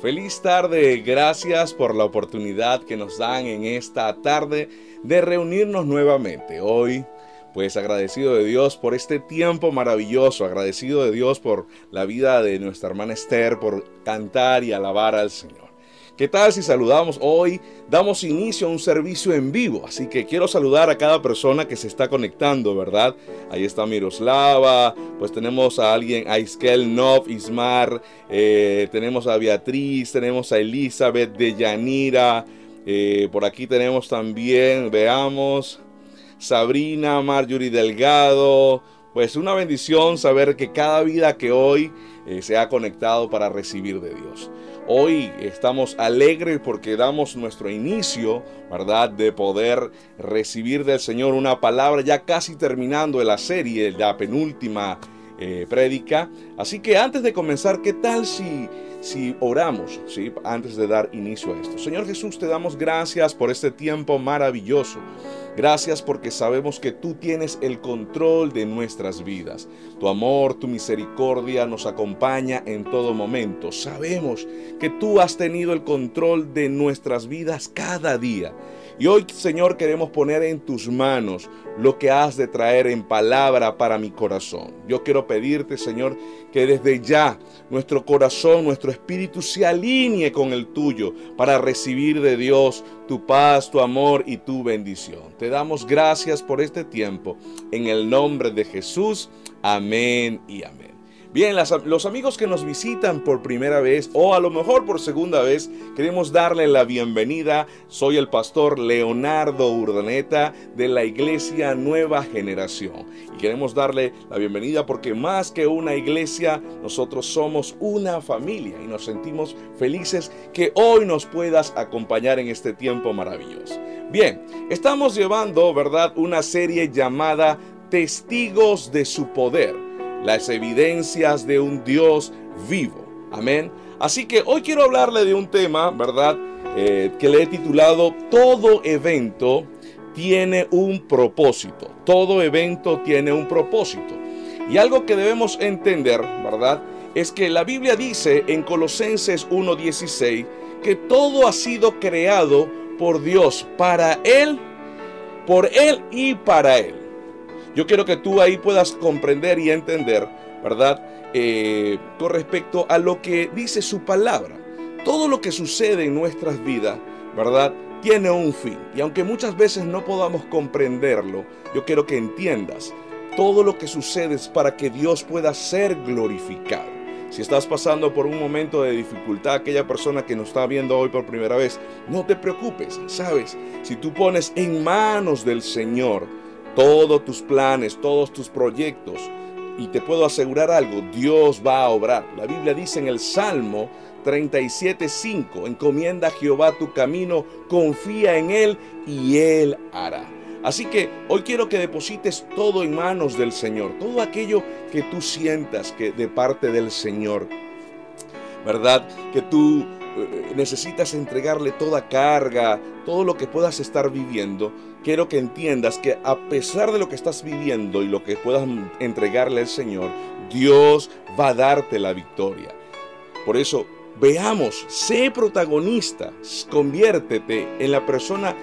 Feliz tarde, gracias por la oportunidad que nos dan en esta tarde de reunirnos nuevamente. Hoy, pues agradecido de Dios por este tiempo maravilloso, agradecido de Dios por la vida de nuestra hermana Esther, por cantar y alabar al Señor. ¿Qué tal si saludamos hoy? Damos inicio a un servicio en vivo, así que quiero saludar a cada persona que se está conectando, ¿verdad? Ahí está Miroslava, pues tenemos a alguien, a Iskel Nov, Ismar, eh, tenemos a Beatriz, tenemos a Elizabeth de Yanira, eh, por aquí tenemos también, veamos, Sabrina, Marjorie Delgado, pues una bendición saber que cada vida que hoy eh, se ha conectado para recibir de Dios. Hoy estamos alegres porque damos nuestro inicio, ¿verdad? De poder recibir del Señor una palabra ya casi terminando la serie, la penúltima eh, prédica. Así que antes de comenzar, ¿qué tal si, si oramos, ¿sí? Antes de dar inicio a esto. Señor Jesús, te damos gracias por este tiempo maravilloso. Gracias porque sabemos que tú tienes el control de nuestras vidas. Tu amor, tu misericordia nos acompaña en todo momento. Sabemos que tú has tenido el control de nuestras vidas cada día. Y hoy, Señor, queremos poner en tus manos lo que has de traer en palabra para mi corazón. Yo quiero pedirte, Señor, que desde ya nuestro corazón, nuestro espíritu se alinee con el tuyo para recibir de Dios tu paz, tu amor y tu bendición. Te damos gracias por este tiempo. En el nombre de Jesús. Amén y amén. Bien, los amigos que nos visitan por primera vez o a lo mejor por segunda vez, queremos darle la bienvenida. Soy el pastor Leonardo Urdaneta de la Iglesia Nueva Generación. Y queremos darle la bienvenida porque más que una iglesia, nosotros somos una familia y nos sentimos felices que hoy nos puedas acompañar en este tiempo maravilloso. Bien, estamos llevando, ¿verdad?, una serie llamada Testigos de su Poder las evidencias de un Dios vivo. Amén. Así que hoy quiero hablarle de un tema, ¿verdad? Eh, que le he titulado Todo evento tiene un propósito. Todo evento tiene un propósito. Y algo que debemos entender, ¿verdad? Es que la Biblia dice en Colosenses 1.16 que todo ha sido creado por Dios, para Él, por Él y para Él. Yo quiero que tú ahí puedas comprender y entender, ¿verdad? Eh, con respecto a lo que dice su palabra. Todo lo que sucede en nuestras vidas, ¿verdad? Tiene un fin. Y aunque muchas veces no podamos comprenderlo, yo quiero que entiendas, todo lo que sucede es para que Dios pueda ser glorificado. Si estás pasando por un momento de dificultad, aquella persona que nos está viendo hoy por primera vez, no te preocupes, ¿sabes? Si tú pones en manos del Señor todos tus planes, todos tus proyectos. Y te puedo asegurar algo, Dios va a obrar. La Biblia dice en el Salmo 37.5, encomienda a Jehová tu camino, confía en Él y Él hará. Así que hoy quiero que deposites todo en manos del Señor, todo aquello que tú sientas que de parte del Señor, ¿verdad? Que tú eh, necesitas entregarle toda carga, todo lo que puedas estar viviendo, quiero que entiendas que a pesar de lo que estás viviendo y lo que puedas entregarle al Señor, Dios va a darte la victoria. Por eso, veamos, sé protagonista, conviértete en la persona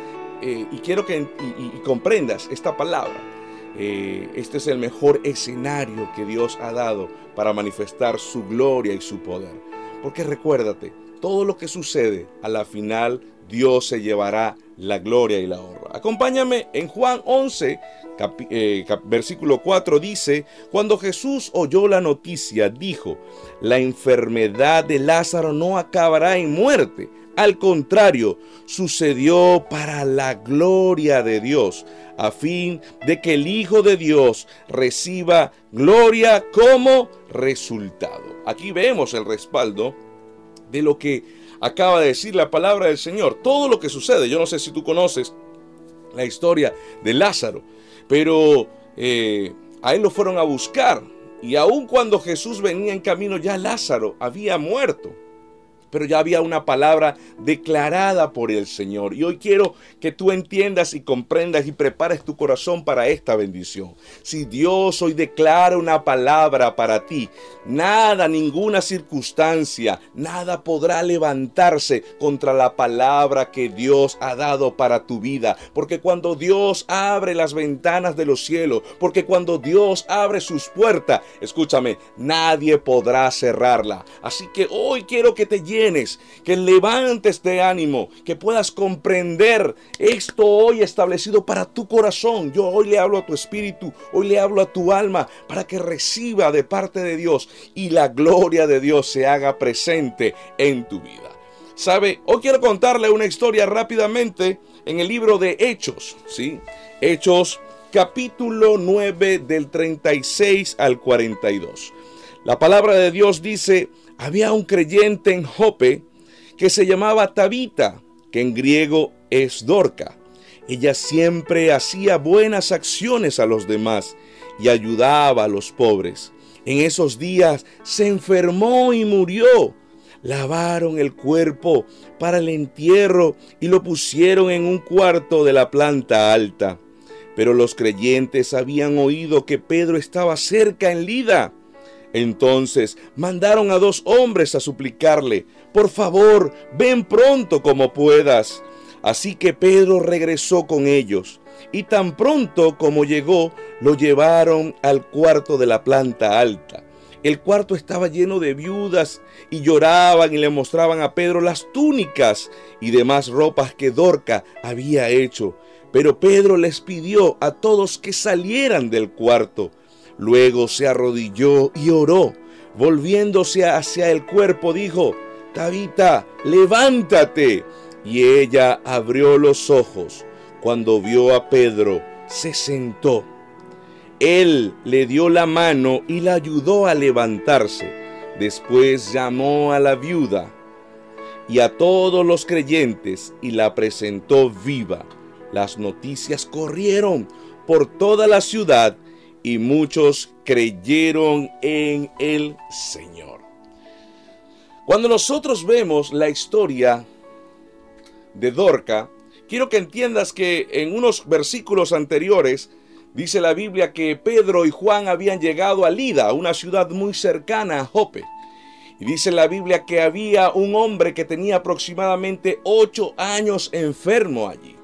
eh, y quiero que comprendas esta palabra. Eh, este es el mejor escenario que Dios ha dado para manifestar su gloria y su poder. Porque recuérdate, todo lo que sucede a la final Dios se llevará la gloria y la honra. Acompáñame en Juan 11, eh, versículo 4 dice, cuando Jesús oyó la noticia, dijo, la enfermedad de Lázaro no acabará en muerte. Al contrario, sucedió para la gloria de Dios, a fin de que el Hijo de Dios reciba gloria como resultado. Aquí vemos el respaldo de lo que acaba de decir la palabra del Señor. Todo lo que sucede, yo no sé si tú conoces la historia de Lázaro, pero eh, a él lo fueron a buscar. Y aun cuando Jesús venía en camino, ya Lázaro había muerto. Pero ya había una palabra declarada por el Señor. Y hoy quiero que tú entiendas y comprendas y prepares tu corazón para esta bendición. Si Dios hoy declara una palabra para ti, nada, ninguna circunstancia, nada podrá levantarse contra la palabra que Dios ha dado para tu vida. Porque cuando Dios abre las ventanas de los cielos, porque cuando Dios abre sus puertas, escúchame, nadie podrá cerrarla. Así que hoy quiero que te llenes, que levantes de ánimo, que puedas comprender esto hoy establecido para tu corazón. Yo hoy le hablo a tu espíritu, hoy le hablo a tu alma para que reciba de parte de Dios y la gloria de Dios se haga presente en tu vida. ¿Sabe? Hoy quiero contarle una historia rápidamente en el libro de Hechos, ¿sí? Hechos capítulo 9 del 36 al 42. La palabra de Dios dice, había un creyente en Jope que se llamaba Tabita, que en griego es Dorca. Ella siempre hacía buenas acciones a los demás y ayudaba a los pobres. En esos días se enfermó y murió. Lavaron el cuerpo para el entierro y lo pusieron en un cuarto de la planta alta. Pero los creyentes habían oído que Pedro estaba cerca en Lida entonces mandaron a dos hombres a suplicarle, por favor, ven pronto como puedas. Así que Pedro regresó con ellos, y tan pronto como llegó, lo llevaron al cuarto de la planta alta. El cuarto estaba lleno de viudas y lloraban y le mostraban a Pedro las túnicas y demás ropas que Dorca había hecho. Pero Pedro les pidió a todos que salieran del cuarto. Luego se arrodilló y oró. Volviéndose hacia el cuerpo, dijo, Tabita, levántate. Y ella abrió los ojos. Cuando vio a Pedro, se sentó. Él le dio la mano y la ayudó a levantarse. Después llamó a la viuda y a todos los creyentes y la presentó viva. Las noticias corrieron por toda la ciudad y muchos creyeron en el Señor. Cuando nosotros vemos la historia de Dorca, quiero que entiendas que en unos versículos anteriores dice la Biblia que Pedro y Juan habían llegado a Lida, una ciudad muy cercana a Jope. Y dice la Biblia que había un hombre que tenía aproximadamente ocho años enfermo allí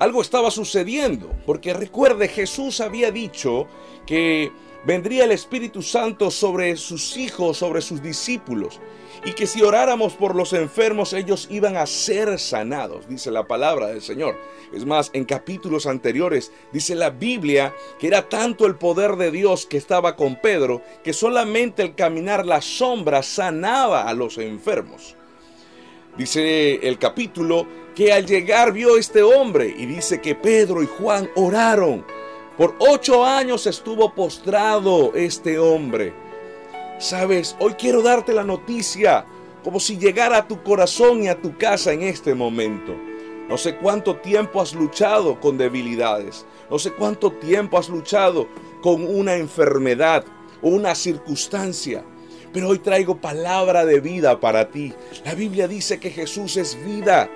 algo estaba sucediendo, porque recuerde, Jesús había dicho que vendría el Espíritu Santo sobre sus hijos, sobre sus discípulos, y que si oráramos por los enfermos, ellos iban a ser sanados, dice la palabra del Señor. Es más, en capítulos anteriores dice la Biblia que era tanto el poder de Dios que estaba con Pedro, que solamente el caminar la sombra sanaba a los enfermos. Dice el capítulo que al llegar vio este hombre y dice que Pedro y Juan oraron. Por ocho años estuvo postrado este hombre. Sabes, hoy quiero darte la noticia como si llegara a tu corazón y a tu casa en este momento. No sé cuánto tiempo has luchado con debilidades. No sé cuánto tiempo has luchado con una enfermedad o una circunstancia. Pero hoy traigo palabra de vida para ti. La Biblia dice que Jesús es vida.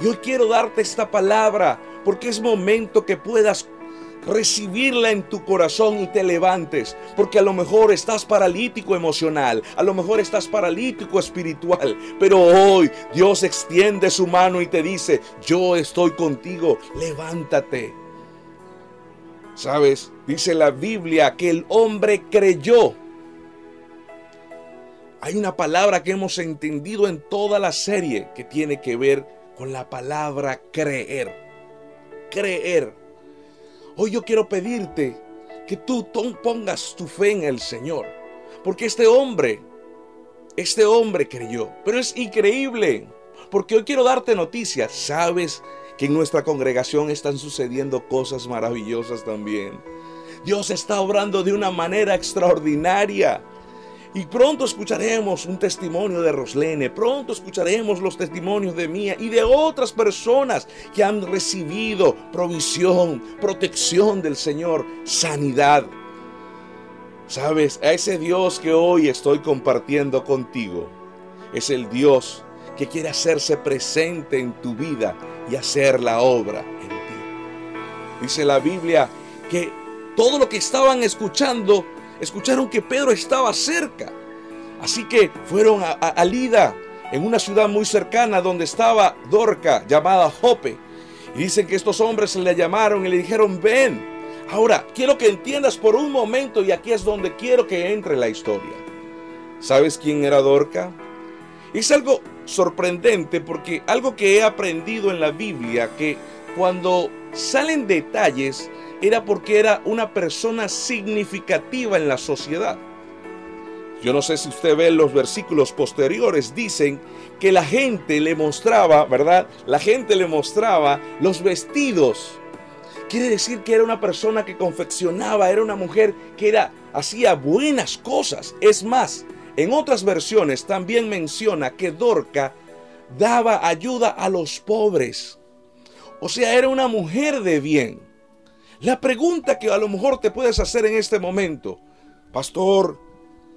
Y hoy quiero darte esta palabra porque es momento que puedas recibirla en tu corazón y te levantes, porque a lo mejor estás paralítico emocional, a lo mejor estás paralítico espiritual, pero hoy Dios extiende su mano y te dice, yo estoy contigo, levántate. ¿Sabes? Dice la Biblia que el hombre creyó. Hay una palabra que hemos entendido en toda la serie que tiene que ver con la palabra creer. Creer. Hoy yo quiero pedirte que tú pongas tu fe en el Señor. Porque este hombre, este hombre creyó. Pero es increíble. Porque hoy quiero darte noticias. Sabes que en nuestra congregación están sucediendo cosas maravillosas también. Dios está obrando de una manera extraordinaria. Y pronto escucharemos un testimonio de Roslene, pronto escucharemos los testimonios de Mía y de otras personas que han recibido provisión, protección del Señor, sanidad. Sabes, a ese Dios que hoy estoy compartiendo contigo, es el Dios que quiere hacerse presente en tu vida y hacer la obra en ti. Dice la Biblia que todo lo que estaban escuchando, escucharon que Pedro estaba cerca. Así que fueron a, Lida, en una ciudad muy cercana donde estaba Dorca, llamada Jope. Y dicen que estos hombres le llamaron y le dijeron, ven. Ahora, quiero que entiendas por un momento y aquí es donde quiero que entre la historia. ¿Sabes quién era Dorca? Es algo sorprendente porque algo que he aprendido en la Biblia, que cuando salen detalles era porque era una persona significativa en la sociedad. Yo no sé si usted ve los versículos posteriores, dicen que la gente le mostraba, ¿verdad? La gente le mostraba los vestidos. Quiere decir que era una persona que confeccionaba, era una mujer que era, hacía buenas cosas. Es más, en otras versiones también menciona que Dorca daba ayuda a los pobres. O sea, era una mujer de bien. La pregunta que a lo mejor te puedes hacer en este momento, pastor,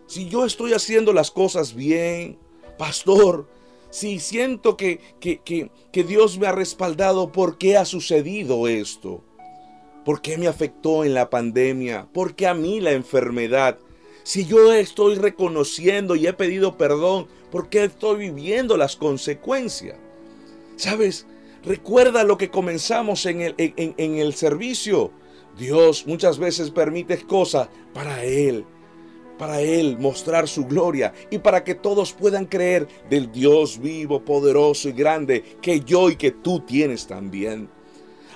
si yo estoy haciendo las cosas bien, pastor, si siento que, que, que, Dios me ha respaldado, ¿por qué ha sucedido esto? ¿Por qué me afectó en la pandemia? ¿Por qué a mí la enfermedad? Si yo estoy reconociendo y he pedido perdón, ¿por qué estoy viviendo las consecuencias? ¿Sabes? Recuerda lo que comenzamos en el, en, el servicio. Dios muchas veces permite cosas para Él para Él mostrar su gloria y para que todos puedan creer del Dios vivo, poderoso y grande que yo y que tú tienes también.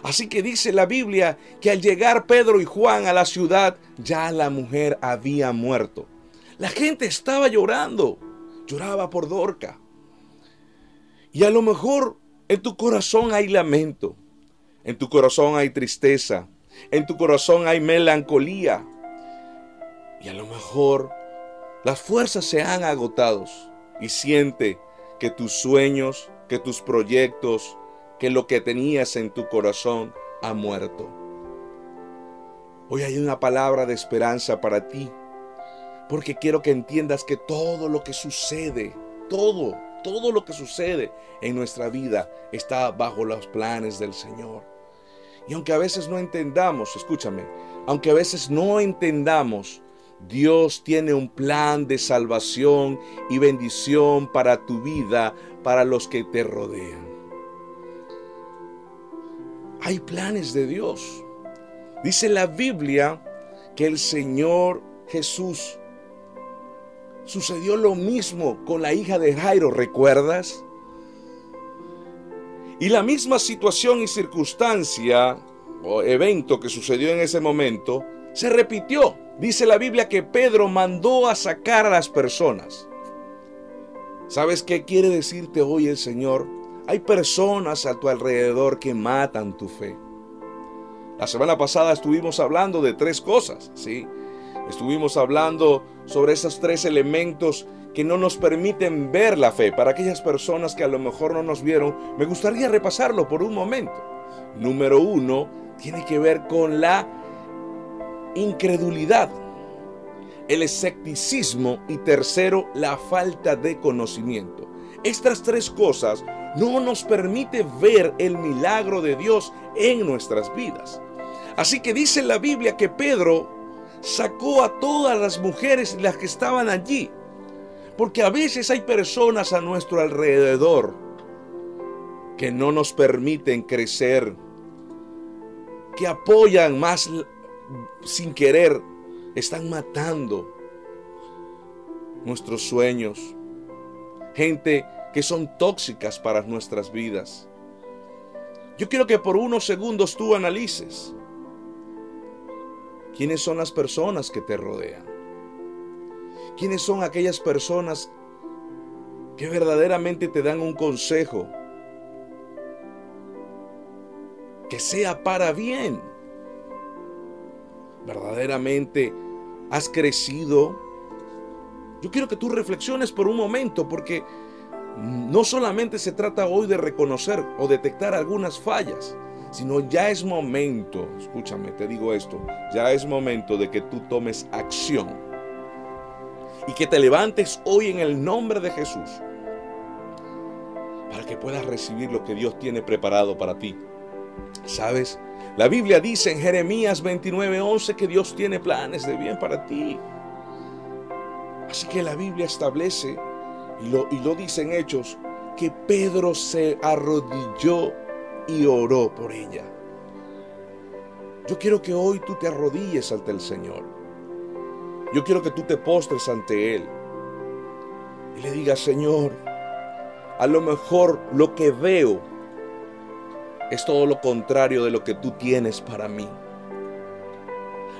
Así que dice la Biblia que al llegar Pedro y Juan a la ciudad, ya la mujer había muerto. La gente estaba llorando, lloraba por Dorca. Y a lo mejor en tu corazón hay lamento, en tu corazón hay tristeza, en tu corazón hay melancolía, y a lo mejor las fuerzas se han agotado y siente que tus sueños, que tus proyectos, que lo que tenías en tu corazón ha muerto. Hoy hay una palabra de esperanza para ti, porque quiero que entiendas que todo lo que sucede, todo, todo lo que sucede en nuestra vida está bajo los planes del Señor. Y aunque a veces no entendamos, escúchame, aunque a veces no entendamos Dios tiene un plan de salvación y bendición para tu vida, para los que te rodean. Hay planes de Dios. Dice la Biblia que el Señor Jesús sucedió lo mismo con la hija de Jairo, ¿recuerdas? Y la misma situación y circunstancia o evento que sucedió en ese momento se repitió. Dice la Biblia que Pedro mandó a sacar a las personas. ¿Sabes qué quiere decirte hoy el Señor? Hay personas a tu alrededor que matan tu fe. La semana pasada estuvimos hablando de tres cosas, ¿sí? Estuvimos hablando sobre esos tres elementos que no nos permiten ver la fe. Para aquellas personas que a lo mejor no nos vieron, me gustaría repasarlo por un momento. Número uno, tiene que ver con la incredulidad, el escepticismo y tercero, la falta de conocimiento. Estas tres cosas no nos permite ver el milagro de Dios en nuestras vidas. Así que dice la Biblia que Pedro sacó a todas las mujeres las que estaban allí. Porque a veces hay personas a nuestro alrededor que no nos permiten crecer, que apoyan más sin querer están matando nuestros sueños. Gente que son tóxicas para nuestras vidas. Yo quiero que por unos segundos tú analices quiénes son las personas que te rodean. ¿Quiénes son aquellas personas que verdaderamente te dan un consejo que sea para bien? verdaderamente has crecido. Yo quiero que tú reflexiones por un momento porque no solamente se trata hoy de reconocer o detectar algunas fallas, sino ya es momento, escúchame, te digo esto, ya es momento de que tú tomes acción y que te levantes hoy en el nombre de Jesús para que puedas recibir lo que Dios tiene preparado para ti. ¿Sabes? La Biblia dice en Jeremías 29:11 que Dios tiene planes de bien para ti. Así que la Biblia establece, y lo, y lo dice en Hechos, que Pedro se arrodilló y oró por ella. Yo quiero que hoy tú te arrodilles ante el Señor. Yo quiero que tú te postres ante Él y le digas, Señor, a lo mejor lo que veo es todo lo contrario de lo que tú tienes para mí.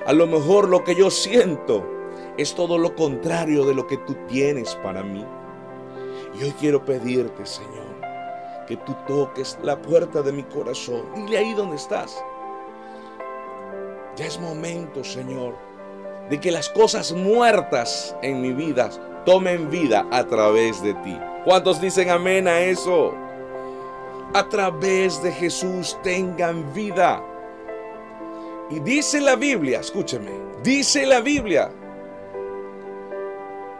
A lo mejor lo que yo siento es todo lo contrario de lo que tú tienes para mí. Y hoy quiero pedirte, Señor, que tú toques la puerta de mi corazón. Dile ahí donde estás. Ya es momento, Señor, de que las cosas muertas en mi vida tomen vida a través de ti. ¿Cuántos dicen amén a eso? A través de Jesús tengan vida. Y dice la Biblia, escúcheme, dice la Biblia,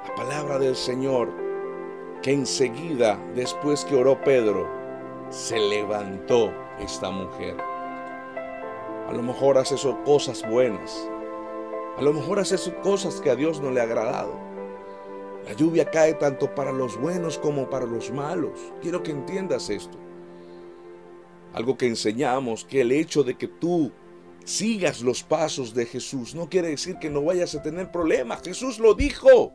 la palabra del Señor, que enseguida, después que oró Pedro, se levantó esta mujer. A lo mejor hace cosas buenas. A lo mejor hace cosas que a Dios no le ha agradado. La lluvia cae tanto para los buenos como para los malos. Quiero que entiendas esto. Algo que enseñamos, que el hecho de que tú sigas los pasos de Jesús no quiere decir que no vayas a tener problemas. Jesús lo dijo.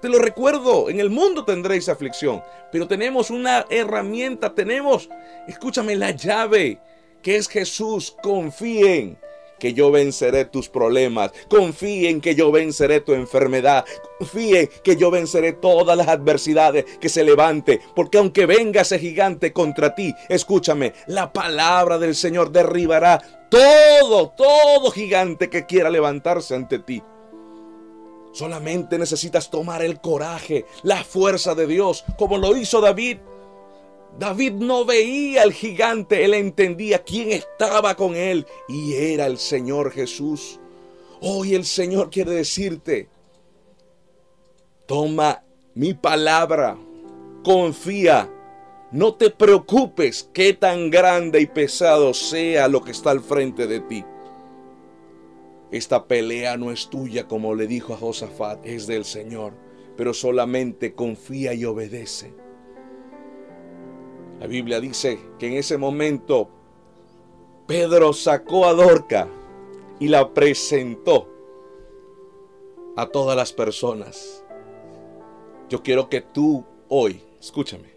Te lo recuerdo, en el mundo tendréis aflicción, pero tenemos una herramienta, tenemos, escúchame, la llave, que es Jesús. Confíen que yo venceré tus problemas. Confíen que yo venceré tu enfermedad. Confíen que yo venceré todas las adversidades que se levante. Porque aunque venga ese gigante contra ti, escúchame, la palabra del Señor derribará todo, todo gigante que quiera levantarse ante ti. Solamente necesitas tomar el coraje, la fuerza de Dios, como lo hizo David. David no veía al gigante, él entendía quién estaba con él y era el Señor Jesús. Hoy el Señor quiere decirte, toma mi palabra, confía, no te preocupes qué tan grande y pesado sea lo que está al frente de ti. Esta pelea no es tuya, como le dijo a Josafat, es del Señor, pero solamente confía y obedece. La Biblia dice que en ese momento Pedro sacó a Dorca y la presentó a todas las personas. Yo quiero que tú hoy, escúchame,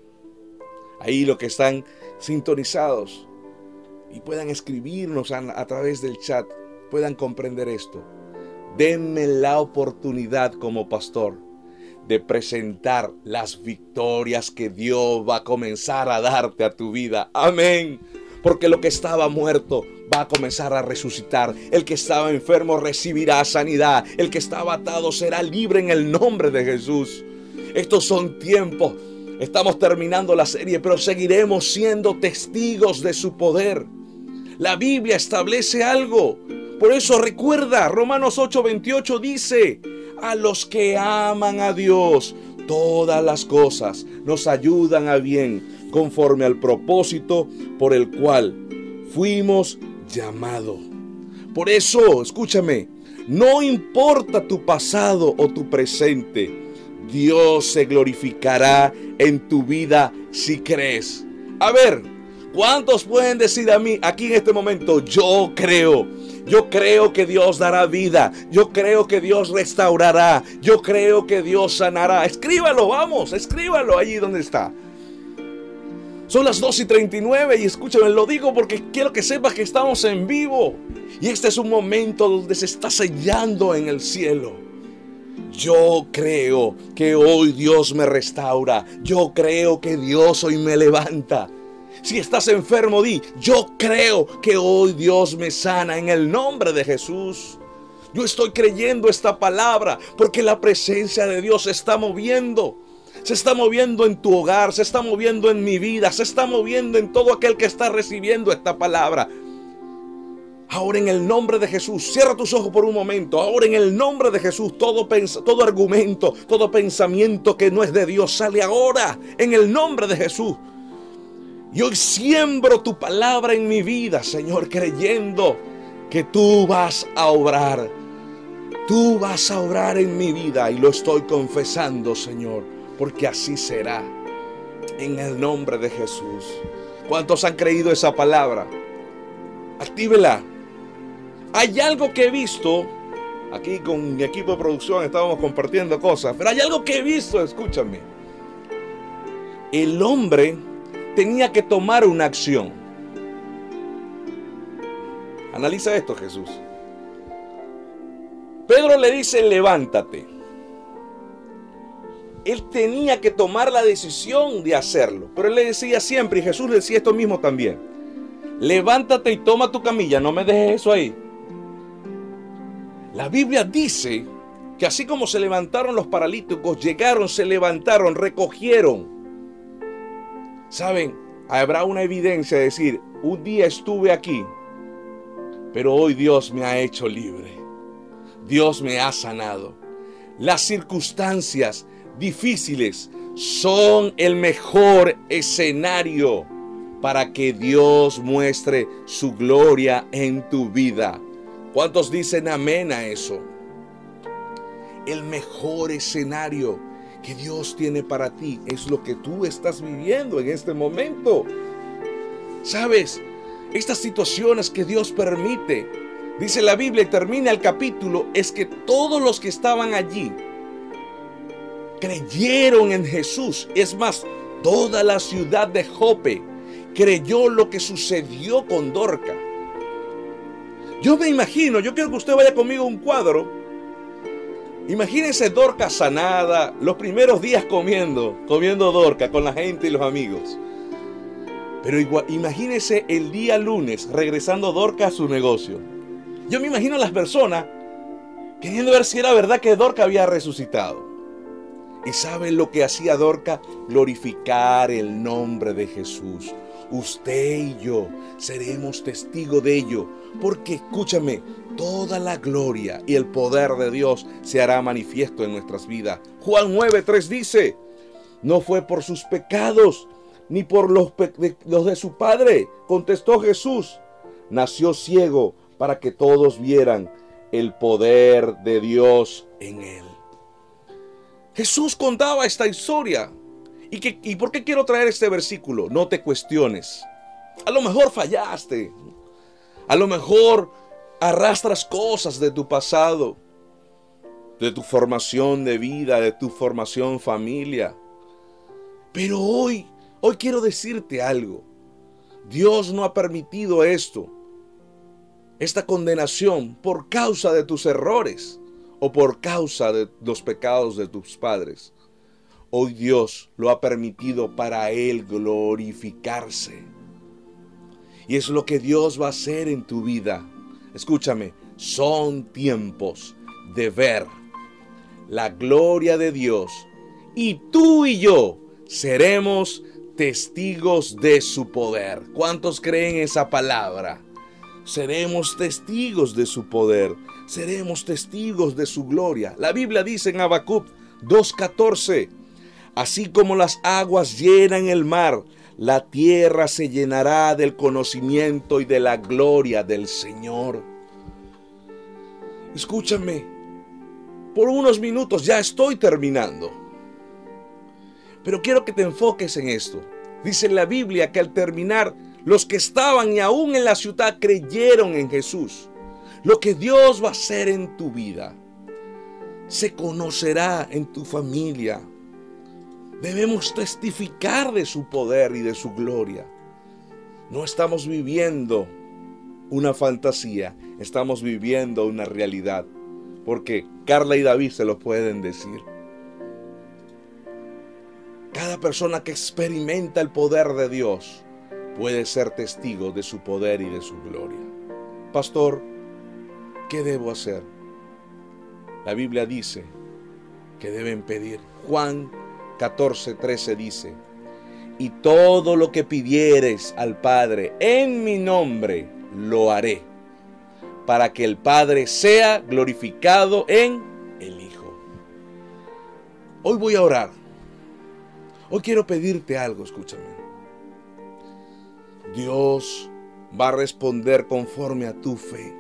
ahí lo que están sintonizados y puedan escribirnos a, a través del chat, puedan comprender esto. Denme la oportunidad como pastor de presentar las victorias que Dios va a comenzar a darte a tu vida. Amén. Porque lo que estaba muerto va a comenzar a resucitar. El que estaba enfermo recibirá sanidad. El que estaba atado será libre en el nombre de Jesús. Estos son tiempos. Estamos terminando la serie, pero seguiremos siendo testigos de su poder. La Biblia establece algo. Por eso recuerda, Romanos 8:28 dice, a los que aman a Dios, todas las cosas nos ayudan a bien conforme al propósito por el cual fuimos llamados. Por eso, escúchame, no importa tu pasado o tu presente, Dios se glorificará en tu vida si crees. A ver, ¿cuántos pueden decir a mí aquí en este momento, yo creo? Yo creo que Dios dará vida. Yo creo que Dios restaurará. Yo creo que Dios sanará. Escríbalo, vamos, escríbalo allí donde está. Son las 2 y 39 y escúchame, lo digo porque quiero que sepas que estamos en vivo. Y este es un momento donde se está sellando en el cielo. Yo creo que hoy Dios me restaura. Yo creo que Dios hoy me levanta. Si estás enfermo, di, yo creo que hoy Dios me sana en el nombre de Jesús. Yo estoy creyendo esta palabra porque la presencia de Dios se está moviendo. Se está moviendo en tu hogar, se está moviendo en mi vida, se está moviendo en todo aquel que está recibiendo esta palabra. Ahora en el nombre de Jesús, cierra tus ojos por un momento. Ahora en el nombre de Jesús, todo, todo argumento, todo pensamiento que no es de Dios sale ahora en el nombre de Jesús. Y hoy siembro tu palabra en mi vida, Señor, creyendo que tú vas a obrar. Tú vas a obrar en mi vida y lo estoy confesando, Señor, porque así será. En el nombre de Jesús. ¿Cuántos han creído esa palabra? Actívela. Hay algo que he visto. Aquí con mi equipo de producción estábamos compartiendo cosas. Pero hay algo que he visto, escúchame. El hombre tenía que tomar una acción. Analiza esto, Jesús. Pedro le dice, levántate. Él tenía que tomar la decisión de hacerlo. Pero él le decía siempre, y Jesús le decía esto mismo también. Levántate y toma tu camilla, no me dejes eso ahí. La Biblia dice que así como se levantaron los paralíticos, llegaron, se levantaron, recogieron. Saben, habrá una evidencia de decir, un día estuve aquí, pero hoy Dios me ha hecho libre. Dios me ha sanado. Las circunstancias difíciles son el mejor escenario para que Dios muestre su gloria en tu vida. ¿Cuántos dicen amén a eso? El mejor escenario que Dios tiene para ti es lo que tú estás viviendo en este momento. ¿Sabes? Estas situaciones que Dios permite, dice la Biblia y termina el capítulo, es que todos los que estaban allí creyeron en Jesús. Es más, toda la ciudad de Jope creyó lo que sucedió con Dorca. Yo me imagino, yo quiero que usted vaya conmigo a un cuadro. Imagínense Dorca sanada, los primeros días comiendo, comiendo Dorca con la gente y los amigos. Pero igual, imagínense el día lunes regresando Dorca a su negocio. Yo me imagino a las personas queriendo ver si era verdad que Dorca había resucitado. ¿Y saben lo que hacía Dorca? Glorificar el nombre de Jesús. Usted y yo seremos testigos de ello, porque escúchame, toda la gloria y el poder de Dios se hará manifiesto en nuestras vidas. Juan 9:3 dice, no fue por sus pecados, ni por los, de, los de su padre, contestó Jesús. Nació ciego para que todos vieran el poder de Dios en él. Jesús contaba esta historia. ¿Y, que, ¿Y por qué quiero traer este versículo? No te cuestiones. A lo mejor fallaste. A lo mejor arrastras cosas de tu pasado, de tu formación de vida, de tu formación familia. Pero hoy, hoy quiero decirte algo. Dios no ha permitido esto, esta condenación por causa de tus errores o por causa de los pecados de tus padres. Hoy Dios lo ha permitido para Él glorificarse. Y es lo que Dios va a hacer en tu vida. Escúchame, son tiempos de ver la gloria de Dios. Y tú y yo seremos testigos de su poder. ¿Cuántos creen esa palabra? seremos testigos de su poder, seremos testigos de su gloria. La Biblia dice en Habacuc 2:14, así como las aguas llenan el mar, la tierra se llenará del conocimiento y de la gloria del Señor. Escúchame, por unos minutos ya estoy terminando. Pero quiero que te enfoques en esto. Dice la Biblia que al terminar los que estaban y aún en la ciudad creyeron en Jesús. Lo que Dios va a hacer en tu vida se conocerá en tu familia. Debemos testificar de su poder y de su gloria. No estamos viviendo una fantasía, estamos viviendo una realidad. Porque Carla y David se lo pueden decir. Cada persona que experimenta el poder de Dios puede ser testigo de su poder y de su gloria. Pastor, ¿qué debo hacer? La Biblia dice que deben pedir. Juan 14, 13 dice, y todo lo que pidieres al Padre en mi nombre, lo haré, para que el Padre sea glorificado en el Hijo. Hoy voy a orar. Hoy quiero pedirte algo, escúchame. Dios va a responder conforme a tu fe.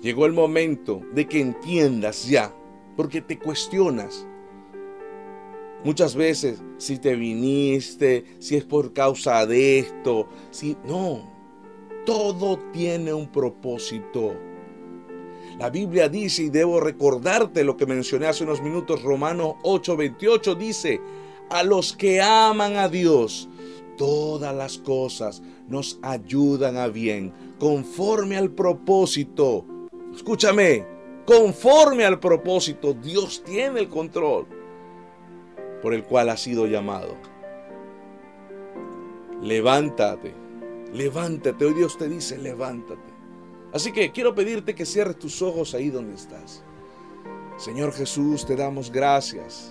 Llegó el momento de que entiendas ya, porque te cuestionas. Muchas veces, si te viniste, si es por causa de esto, si no, todo tiene un propósito. La Biblia dice, y debo recordarte lo que mencioné hace unos minutos, Romanos 8:28 dice, a los que aman a Dios, todas las cosas nos ayudan a bien, conforme al propósito. Escúchame, conforme al propósito, Dios tiene el control por el cual ha sido llamado. Levántate, levántate. Hoy Dios te dice, levántate. Así que quiero pedirte que cierres tus ojos ahí donde estás. Señor Jesús, te damos gracias.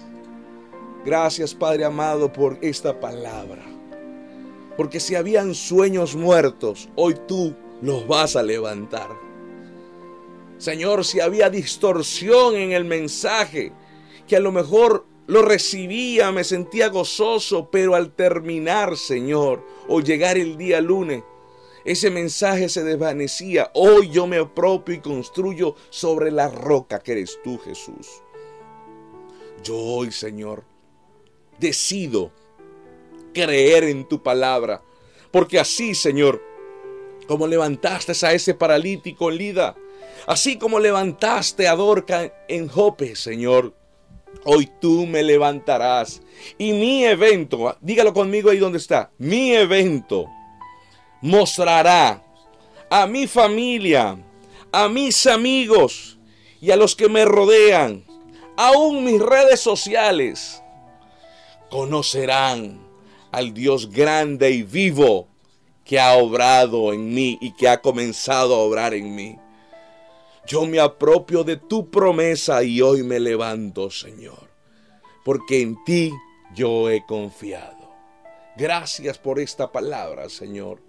Gracias Padre amado por esta palabra. Porque si habían sueños muertos, hoy tú los vas a levantar. Señor, si había distorsión en el mensaje, que a lo mejor lo recibía, me sentía gozoso, pero al terminar, Señor, o llegar el día lunes, ese mensaje se desvanecía. Hoy yo me apropio y construyo sobre la roca que eres tú, Jesús. Yo hoy, Señor, decido creer en tu palabra. Porque así, Señor, como levantaste a ese paralítico en Lida, así como levantaste a Dorca en Jope, Señor, hoy tú me levantarás. Y mi evento, dígalo conmigo ahí donde está, mi evento mostrará a mi familia, a mis amigos y a los que me rodean, aún mis redes sociales, conocerán al Dios grande y vivo que ha obrado en mí y que ha comenzado a obrar en mí. Yo me apropio de tu promesa y hoy me levanto, Señor, porque en ti yo he confiado. Gracias por esta palabra, Señor.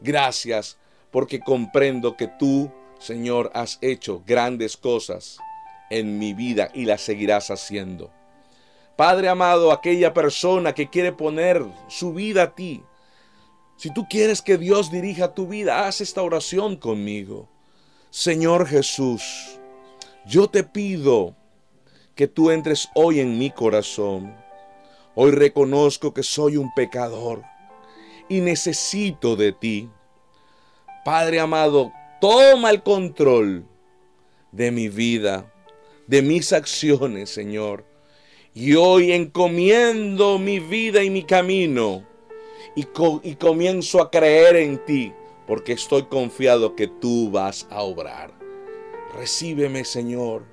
Gracias porque comprendo que tú, Señor, has hecho grandes cosas en mi vida y las seguirás haciendo. Padre amado, aquella persona que quiere poner su vida a ti, si tú quieres que Dios dirija tu vida, haz esta oración conmigo. Señor Jesús, yo te pido que tú entres hoy en mi corazón. Hoy reconozco que soy un pecador y necesito de ti. Padre amado, toma el control de mi vida, de mis acciones, Señor y hoy encomiendo mi vida y mi camino y, comienzo a creer en ti porque estoy confiado que tú vas a obrar. Recíbeme, Señor.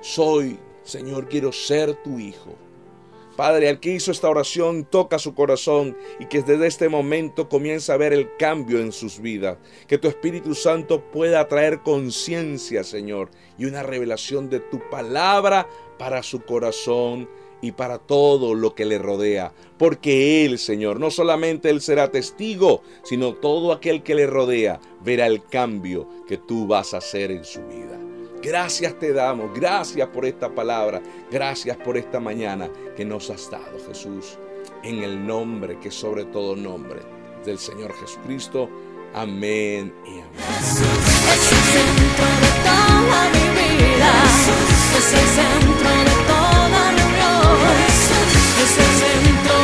Soy, Señor, quiero ser tu hijo. Padre, al que hizo esta oración, toca su corazón y que desde este momento comienza a ver el cambio en sus vidas. Que tu Espíritu Santo pueda traer conciencia, Señor, y una revelación de tu palabra para su corazón y para todo lo que le rodea. Porque Él, Señor, no solamente Él será testigo, sino todo aquel que le rodea verá el cambio que tú vas a hacer en su vida. Gracias te damos, gracias por esta palabra, gracias por esta mañana que nos has dado, Jesús, en el nombre que sobre todo nombre del Señor Jesucristo. Amén y amén. Es el centro de toda mi vida, es el centro de ese centro